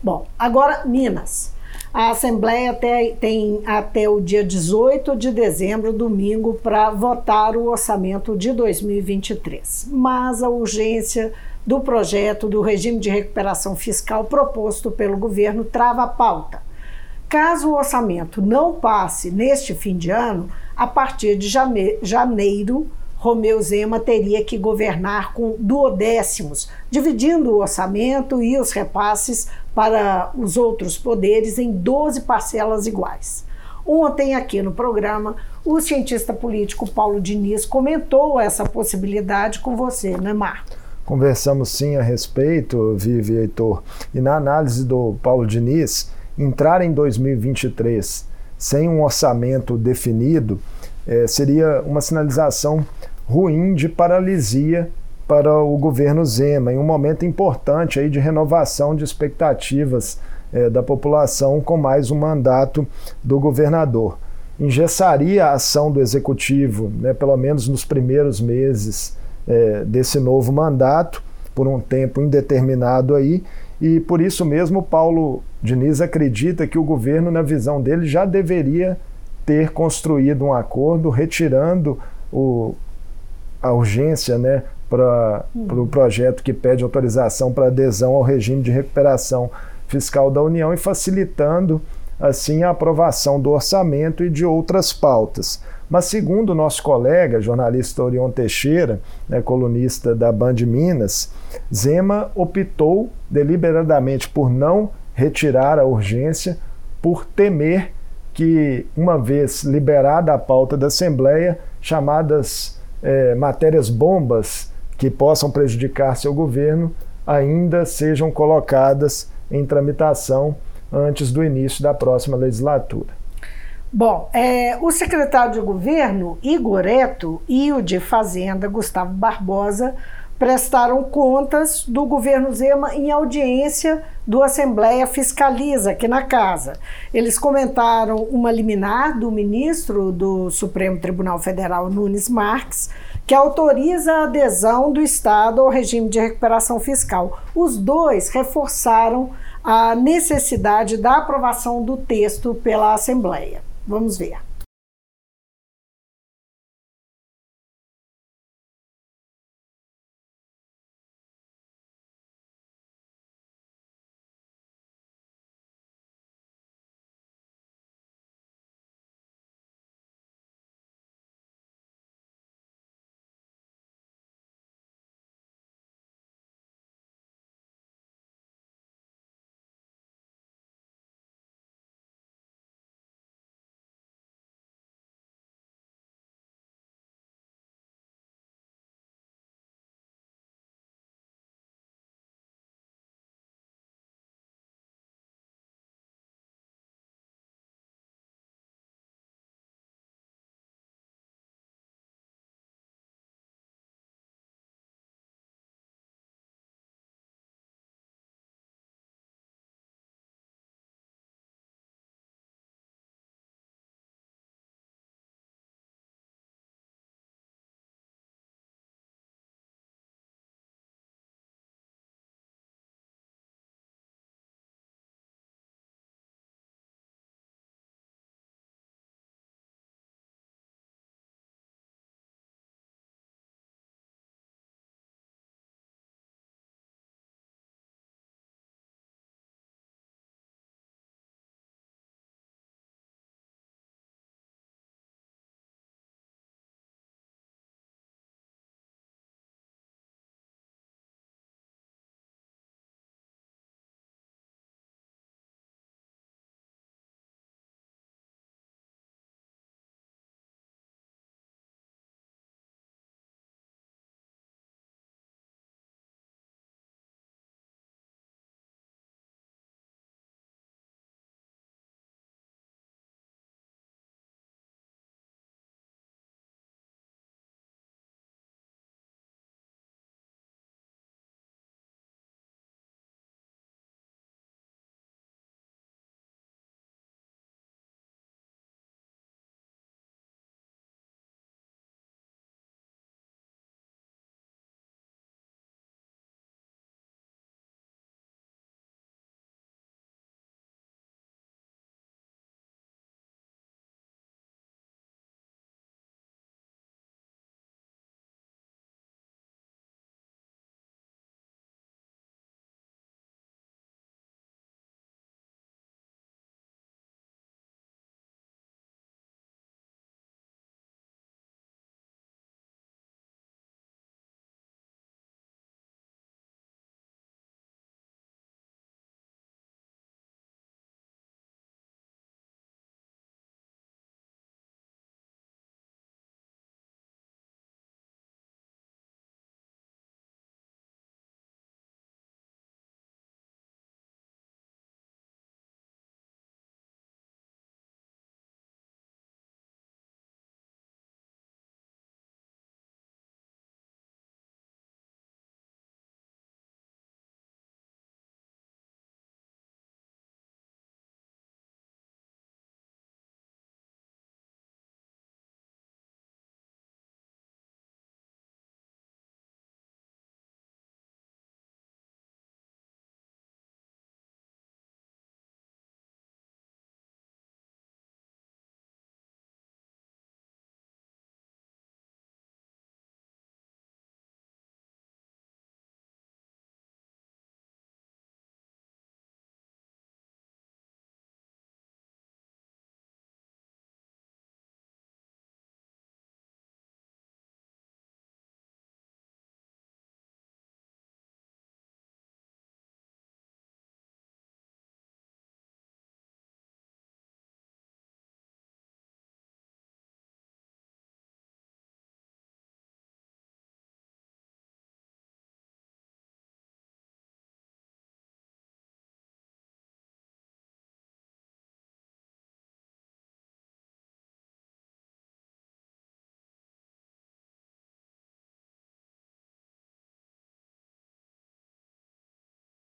Bom, agora Minas. A Assembleia tem até o dia 18 de dezembro, domingo, para votar o orçamento de 2023. Mas a urgência do projeto do regime de recuperação fiscal proposto pelo governo trava a pauta. Caso o orçamento não passe neste fim de ano, a partir de janeiro, Romeu Zema teria que governar com duodécimos, dividindo o orçamento e os repasses para os outros poderes em 12 parcelas iguais. Ontem, aqui no programa, o cientista político Paulo Diniz comentou essa possibilidade com você, né, Marco? Conversamos sim a respeito, Vivi Heitor, e na análise do Paulo Diniz, entrar em 2023 sem um orçamento definido eh, seria uma sinalização ruim de paralisia para o governo Zema, em um momento importante aí de renovação de expectativas é, da população com mais um mandato do governador. Engessaria a ação do executivo, né, pelo menos nos primeiros meses é, desse novo mandato, por um tempo indeterminado aí, e por isso mesmo Paulo Diniz acredita que o governo, na visão dele, já deveria ter construído um acordo retirando o, a urgência né, para o pro projeto que pede autorização para adesão ao regime de recuperação fiscal da União e facilitando assim a aprovação do orçamento e de outras pautas. Mas segundo o nosso colega, jornalista Orion Teixeira, né, colunista da Band Minas, Zema optou deliberadamente por não retirar a urgência por temer que, uma vez liberada a pauta da Assembleia, chamadas é, matérias bombas que possam prejudicar seu governo ainda sejam colocadas em tramitação antes do início da próxima legislatura. Bom, é, o secretário de governo, Igor Eto, e o de Fazenda, Gustavo Barbosa, prestaram contas do governo Zema em audiência do Assembleia Fiscaliza aqui na casa. Eles comentaram uma liminar do ministro do Supremo Tribunal Federal, Nunes Marques, que autoriza a adesão do Estado ao regime de recuperação fiscal. Os dois reforçaram a necessidade da aprovação do texto pela Assembleia. Vamos ver.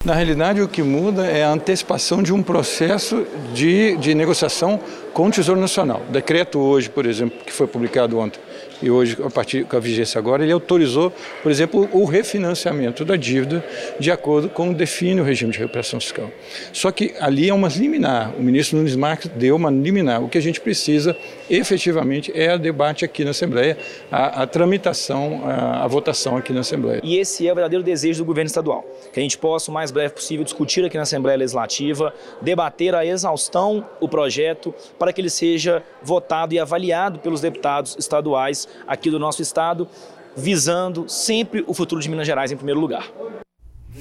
Na realidade, o que muda é a antecipação de um processo de, de negociação com o Tesouro Nacional. O decreto hoje, por exemplo, que foi publicado ontem, e hoje, a partir com a vigência agora, ele autorizou, por exemplo, o refinanciamento da dívida de acordo com define o regime de recuperação fiscal. Só que ali é uma liminar. O ministro Nunes Marques deu uma liminar. O que a gente precisa, efetivamente, é o debate aqui na Assembleia, a, a tramitação, a, a votação aqui na Assembleia. E esse é o verdadeiro desejo do governo estadual, que a gente possa, o mais breve possível, discutir aqui na Assembleia Legislativa, debater a exaustão o projeto para que ele seja votado e avaliado pelos deputados estaduais aqui do nosso estado, visando sempre o futuro de Minas Gerais em primeiro lugar.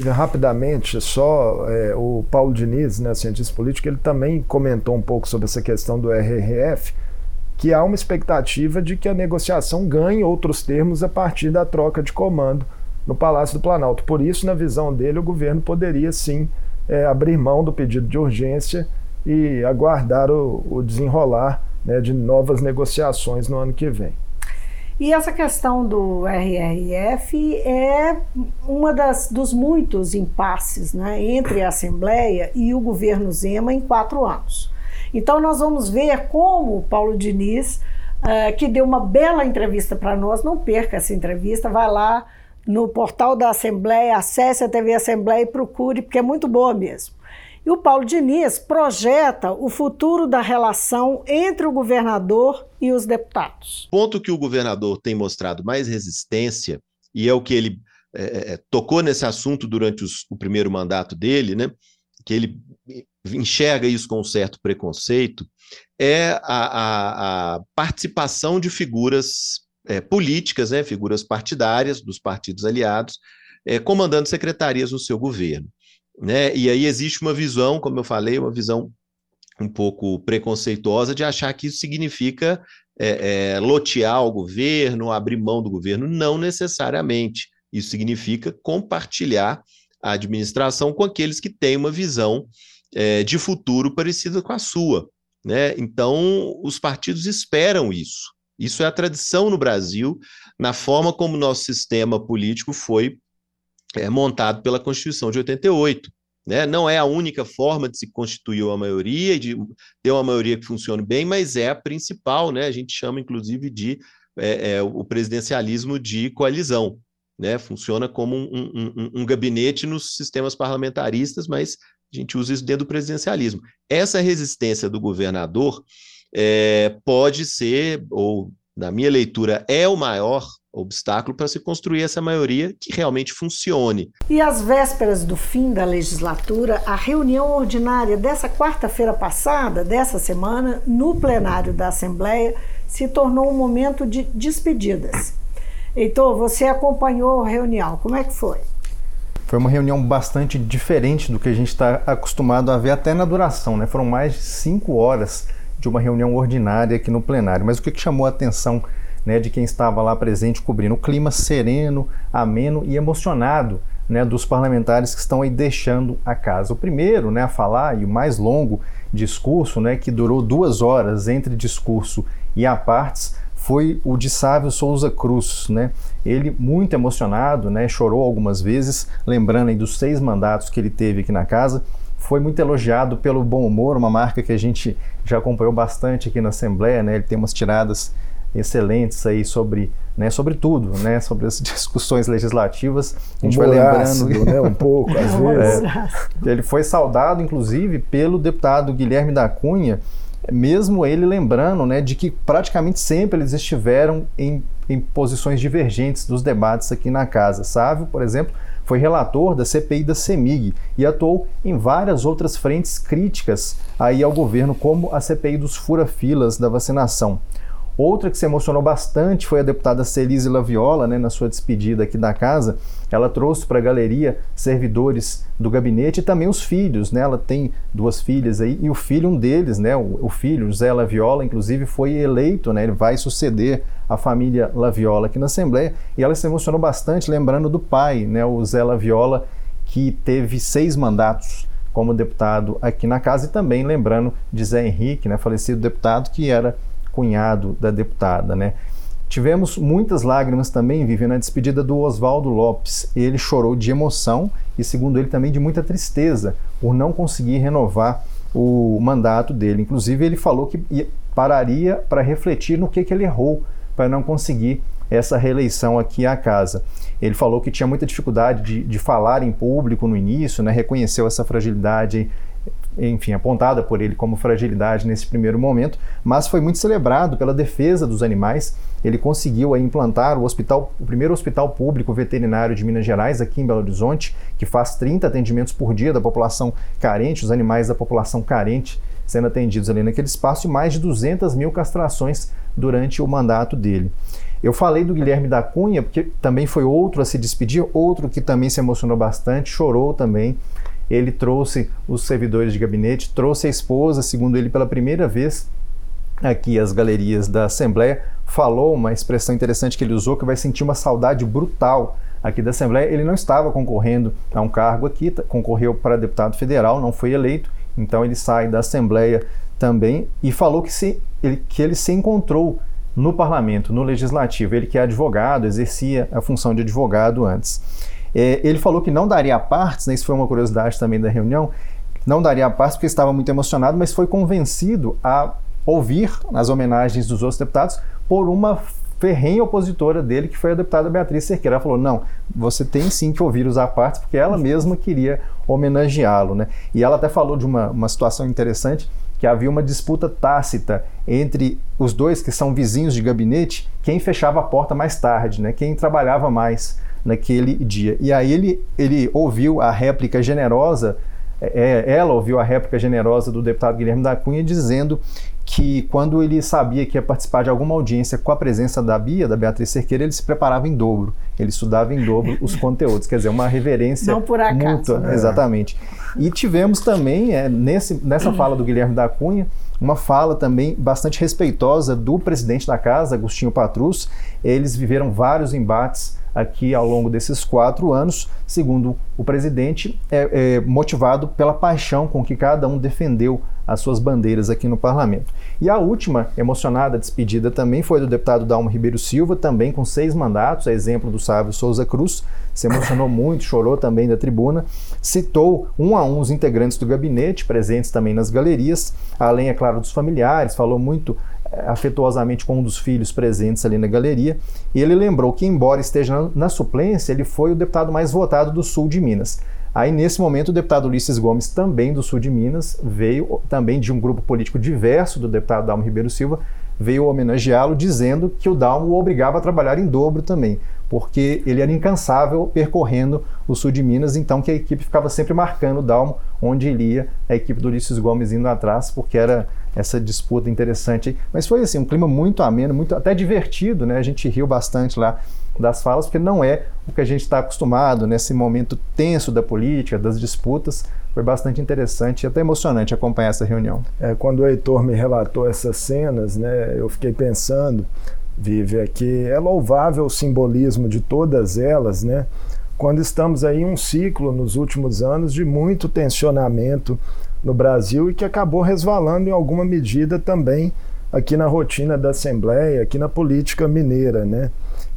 Rapidamente, só é, o Paulo Diniz, né, cientista político, ele também comentou um pouco sobre essa questão do RRF, que há uma expectativa de que a negociação ganhe outros termos a partir da troca de comando no Palácio do Planalto. Por isso, na visão dele, o governo poderia sim é, abrir mão do pedido de urgência e aguardar o, o desenrolar né, de novas negociações no ano que vem. E essa questão do RRF é uma das, dos muitos impasses né, entre a Assembleia e o governo Zema em quatro anos. Então, nós vamos ver como o Paulo Diniz, uh, que deu uma bela entrevista para nós, não perca essa entrevista, vai lá no portal da Assembleia, acesse a TV Assembleia e procure, porque é muito boa mesmo. E o Paulo Diniz projeta o futuro da relação entre o governador e os deputados. Ponto que o governador tem mostrado mais resistência, e é o que ele é, é, é, tocou nesse assunto durante os, o primeiro mandato dele, né? que ele enxerga isso com um certo preconceito, é a, a, a participação de figuras é, políticas, né? figuras partidárias dos partidos aliados, é, comandando secretarias no seu governo. Né? E aí existe uma visão, como eu falei, uma visão um pouco preconceituosa de achar que isso significa é, é, lotear o governo, abrir mão do governo. Não necessariamente. Isso significa compartilhar a administração com aqueles que têm uma visão é, de futuro parecida com a sua. Né? Então, os partidos esperam isso. Isso é a tradição no Brasil, na forma como nosso sistema político foi é, montado pela Constituição de 88. Né? Não é a única forma de se constituir uma maioria de ter uma maioria que funcione bem, mas é a principal. Né? A gente chama, inclusive, de é, é, o presidencialismo de coalizão. Né? Funciona como um, um, um, gabinete nos sistemas parlamentaristas, mas a gente usa isso dentro do presidencialismo. Essa resistência do governador é, pode ser, ou na minha leitura, é o maior obstáculo para se construir essa maioria que realmente funcione. E às vésperas do fim da legislatura, a reunião ordinária dessa quarta-feira passada, dessa semana, no plenário da Assembleia, se tornou um momento de despedidas. Heitor, você acompanhou a reunião, como é que foi? Foi uma reunião bastante diferente do que a gente está acostumado a ver até na duração, né? Foram mais de cinco horas de uma reunião ordinária aqui no plenário. Mas o que, chamou a atenção né, de quem estava lá presente cobrindo o clima sereno, ameno e emocionado né, dos parlamentares que estão aí deixando a casa. O primeiro né, a falar e o mais longo discurso, né, que durou duas horas entre discurso e apartes, foi o de Sávio Souza Cruz, né? Ele muito emocionado, né? Chorou algumas vezes, lembrando aí dos seis mandatos que ele teve aqui na casa. Foi muito elogiado pelo bom humor, uma marca que a gente já acompanhou bastante aqui na Assembleia, né? Ele tem umas tiradas excelentes aí sobre, né, sobre tudo, né, sobre as discussões legislativas. A gente um vai lembrando, né, um pouco, às vezes. É, ele foi saudado, inclusive, pelo deputado Guilherme da Cunha, mesmo ele lembrando, né, de que praticamente sempre eles estiveram em, em posições divergentes dos debates aqui na casa. Sávio, por exemplo, foi relator da CPI da CEMIG e atuou em várias outras frentes críticas aí ao governo, como a CPI dos fura-filas da vacinação. Outra que se emocionou bastante foi a deputada Celise Laviola, né, na sua despedida aqui da casa. Ela trouxe para a galeria servidores do gabinete e também os filhos. Né? Ela tem duas filhas aí, e o filho, um deles, né, o, o filho, José Laviola, inclusive foi eleito, né, ele vai suceder a família Laviola aqui na Assembleia. E ela se emocionou bastante, lembrando do pai, né, o Zé Laviola, que teve seis mandatos como deputado aqui na casa, e também lembrando de Zé Henrique, né, falecido deputado, que era cunhado da deputada, né? Tivemos muitas lágrimas também, Vivi, na despedida do Oswaldo Lopes. Ele chorou de emoção e, segundo ele, também de muita tristeza por não conseguir renovar o mandato dele. Inclusive, ele falou que pararia para refletir no que, que ele errou para não conseguir essa reeleição aqui à casa. Ele falou que tinha muita dificuldade de, de falar em público no início, né, reconheceu essa fragilidade enfim, apontada por ele como fragilidade nesse primeiro momento, mas foi muito celebrado pela defesa dos animais. Ele conseguiu aí, implantar o hospital, o primeiro hospital público veterinário de Minas Gerais aqui em Belo Horizonte, que faz 30 atendimentos por dia da população carente, os animais da população carente sendo atendidos ali naquele espaço e mais de 200 mil castrações durante o mandato dele. Eu falei do Guilherme da Cunha, porque também foi outro a se despedir, outro que também se emocionou bastante, chorou também ele trouxe os servidores de gabinete, trouxe a esposa, segundo ele, pela primeira vez aqui às galerias da Assembleia, falou uma expressão interessante que ele usou, que vai sentir uma saudade brutal aqui da Assembleia. Ele não estava concorrendo a um cargo aqui, concorreu para deputado federal, não foi eleito, então ele sai da Assembleia também e falou que, se, ele, que ele se encontrou no parlamento, no legislativo. Ele que é advogado, exercia a função de advogado antes. É, ele falou que não daria partes, né, isso foi uma curiosidade também da reunião, não daria partes porque estava muito emocionado, mas foi convencido a ouvir as homenagens dos outros deputados por uma ferrenha opositora dele, que foi a deputada Beatriz Cerqueira. Ela falou: não, você tem sim que ouvir os apartes, porque ela mesma queria homenageá-lo. Né? E ela até falou de uma, uma situação interessante, que havia uma disputa tácita entre os dois, que são vizinhos de gabinete, quem fechava a porta mais tarde, né? quem trabalhava mais naquele dia. E aí ele, ele ouviu a réplica generosa, é, é, ela ouviu a réplica generosa do deputado Guilherme da Cunha dizendo que quando ele sabia que ia participar de alguma audiência com a presença da Bia, da Beatriz Cerqueira, ele se preparava em dobro, ele estudava em dobro os conteúdos, quer dizer, uma reverência Não por acaso, mútua, né? exatamente. E tivemos também, é, nesse, nessa fala do Guilherme da Cunha, uma fala também bastante respeitosa do presidente da casa, Agostinho Patrus. Eles viveram vários embates aqui ao longo desses quatro anos, segundo o presidente, é, é, motivado pela paixão com que cada um defendeu as suas bandeiras aqui no parlamento. E a última emocionada despedida também foi do deputado Dalmo Ribeiro Silva, também com seis mandatos, a exemplo do Sávio Souza Cruz, se emocionou muito, chorou também da tribuna, citou um a um os integrantes do gabinete, presentes também nas galerias, além, é claro, dos familiares, falou muito afetuosamente com um dos filhos presentes ali na galeria, e ele lembrou que, embora esteja na suplência, ele foi o deputado mais votado do sul de Minas. Aí, nesse momento, o deputado Ulisses Gomes, também do sul de Minas, veio também de um grupo político diverso do deputado Dalmo Ribeiro Silva, veio homenageá-lo, dizendo que o Dalmo o obrigava a trabalhar em dobro também, porque ele era incansável percorrendo o sul de Minas, então que a equipe ficava sempre marcando o Dalmo onde ele ia, a equipe do Ulisses Gomes indo atrás, porque era essa disputa interessante. Mas foi assim, um clima muito ameno, muito até divertido, né? A gente riu bastante lá das falas, porque não é o que a gente está acostumado nesse momento tenso da política, das disputas. Foi bastante interessante e até emocionante acompanhar essa reunião. É, quando o Heitor me relatou essas cenas, né, eu fiquei pensando, Vive, que é louvável o simbolismo de todas elas, né? Quando estamos aí em um ciclo nos últimos anos de muito tensionamento no Brasil e que acabou resvalando em alguma medida também aqui na rotina da Assembleia, aqui na política mineira, né?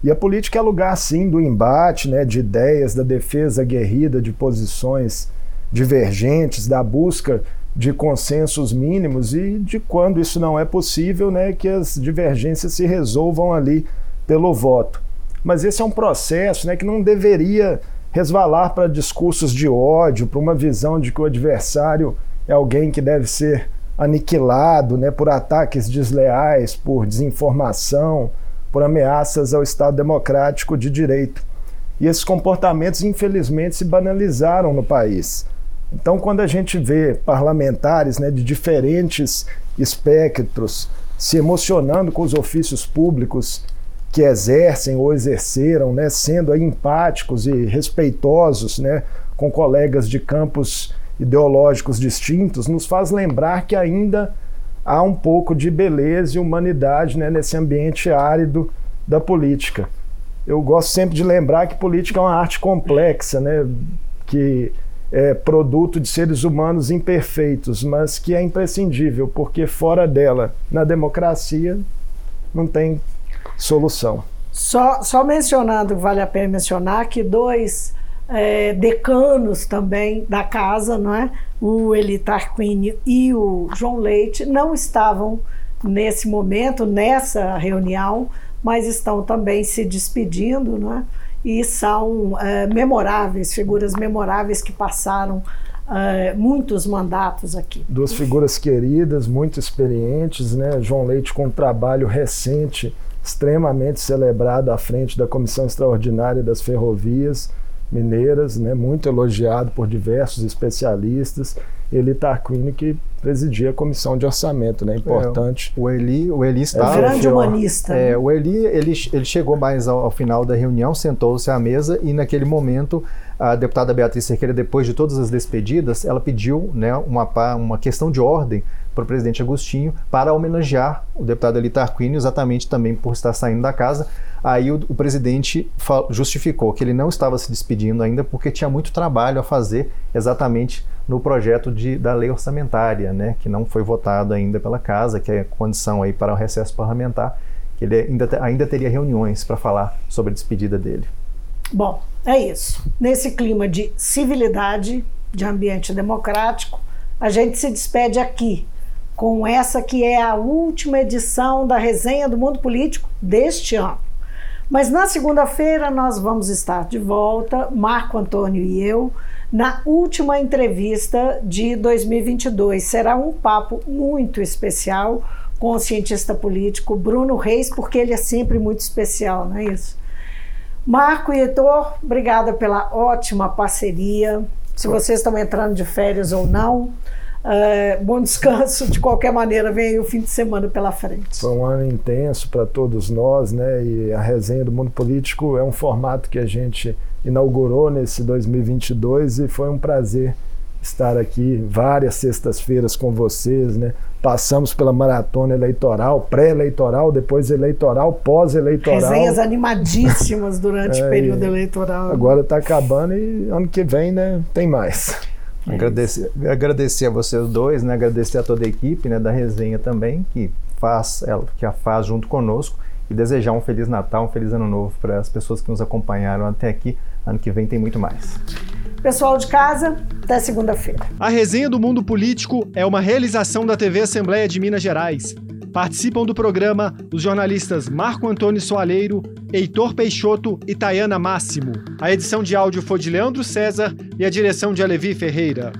E a política é lugar, sim, do embate, né, de ideias, da defesa aguerrida de posições divergentes, da busca de consensos mínimos e de quando isso não é possível, né, que as divergências se resolvam ali pelo voto. Mas esse é um processo né, que não deveria resvalar para discursos de ódio, para uma visão de que o adversário é alguém que deve ser aniquilado né, por ataques desleais, por desinformação, por ameaças ao Estado democrático de direito. E esses comportamentos, infelizmente, se banalizaram no país. Então, quando a gente vê parlamentares né, de diferentes espectros se emocionando com os ofícios públicos que exercem ou exerceram, né, sendo empáticos e respeitosos né, com colegas de campos ideológicos distintos, nos faz lembrar que ainda há um pouco de beleza e humanidade né, nesse ambiente árido da política. Eu gosto sempre de lembrar que política é uma arte complexa, né, que é produto de seres humanos imperfeitos, mas que é imprescindível, porque fora dela, na democracia, não tem solução. Só, só mencionando, vale a pena mencionar que dois é, decanos também da casa, não é? o Eli Tarquini e o João Leite, não estavam nesse momento, nessa reunião, mas estão também se despedindo, não é? E são é, memoráveis, figuras memoráveis que passaram é, muitos mandatos aqui. Duas figuras queridas, muito experientes, né? João Leite com um trabalho recente, extremamente celebrado à frente da Comissão Extraordinária das Ferrovias Mineiras, né? muito elogiado por diversos especialistas. Eli Tarquini, que presidia a comissão de orçamento, né? Importante. É, o Eli, o Eli estava. É grande humanista. É, o Eli, ele, ele chegou mais ao, ao final da reunião, sentou-se à mesa e naquele momento a deputada Beatriz Cerqueira, depois de todas as despedidas, ela pediu né, uma, uma questão de ordem para o presidente Agostinho para homenagear o deputado Eli Tarquínio, exatamente também por estar saindo da casa. Aí o, o presidente justificou que ele não estava se despedindo ainda porque tinha muito trabalho a fazer exatamente no projeto de, da lei orçamentária, né, que não foi votado ainda pela casa, que é condição aí para o recesso parlamentar, que ele ainda, ainda teria reuniões para falar sobre a despedida dele. Bom, é isso. Nesse clima de civilidade, de ambiente democrático, a gente se despede aqui com essa que é a última edição da resenha do Mundo Político deste ano. Mas na segunda-feira nós vamos estar de volta, Marco Antônio e eu, na última entrevista de 2022. Será um papo muito especial com o cientista político Bruno Reis, porque ele é sempre muito especial, não é isso? Marco e Heitor, obrigada pela ótima parceria. Se vocês estão entrando de férias ou não, é, bom descanso. De qualquer maneira, vem o fim de semana pela frente. Foi um ano intenso para todos nós, né? E a resenha do mundo político é um formato que a gente inaugurou nesse 2022 e foi um prazer estar aqui várias sextas-feiras com vocês, né? Passamos pela maratona eleitoral, pré-eleitoral, depois eleitoral, pós-eleitoral. Resenhas animadíssimas durante é, o período eleitoral. Agora está acabando e ano que vem, né, tem mais. É agradecer, agradecer a vocês dois, né? Agradecer a toda a equipe, né, da resenha também que faz, ela, que a faz junto conosco e desejar um feliz Natal, um feliz Ano Novo para as pessoas que nos acompanharam até aqui. Ano que vem tem muito mais. Pessoal de casa, até segunda-feira. A resenha do Mundo Político é uma realização da TV Assembleia de Minas Gerais. Participam do programa os jornalistas Marco Antônio Soaleiro, Heitor Peixoto e Tayana Máximo. A edição de áudio foi de Leandro César e a direção de Alevi Ferreira.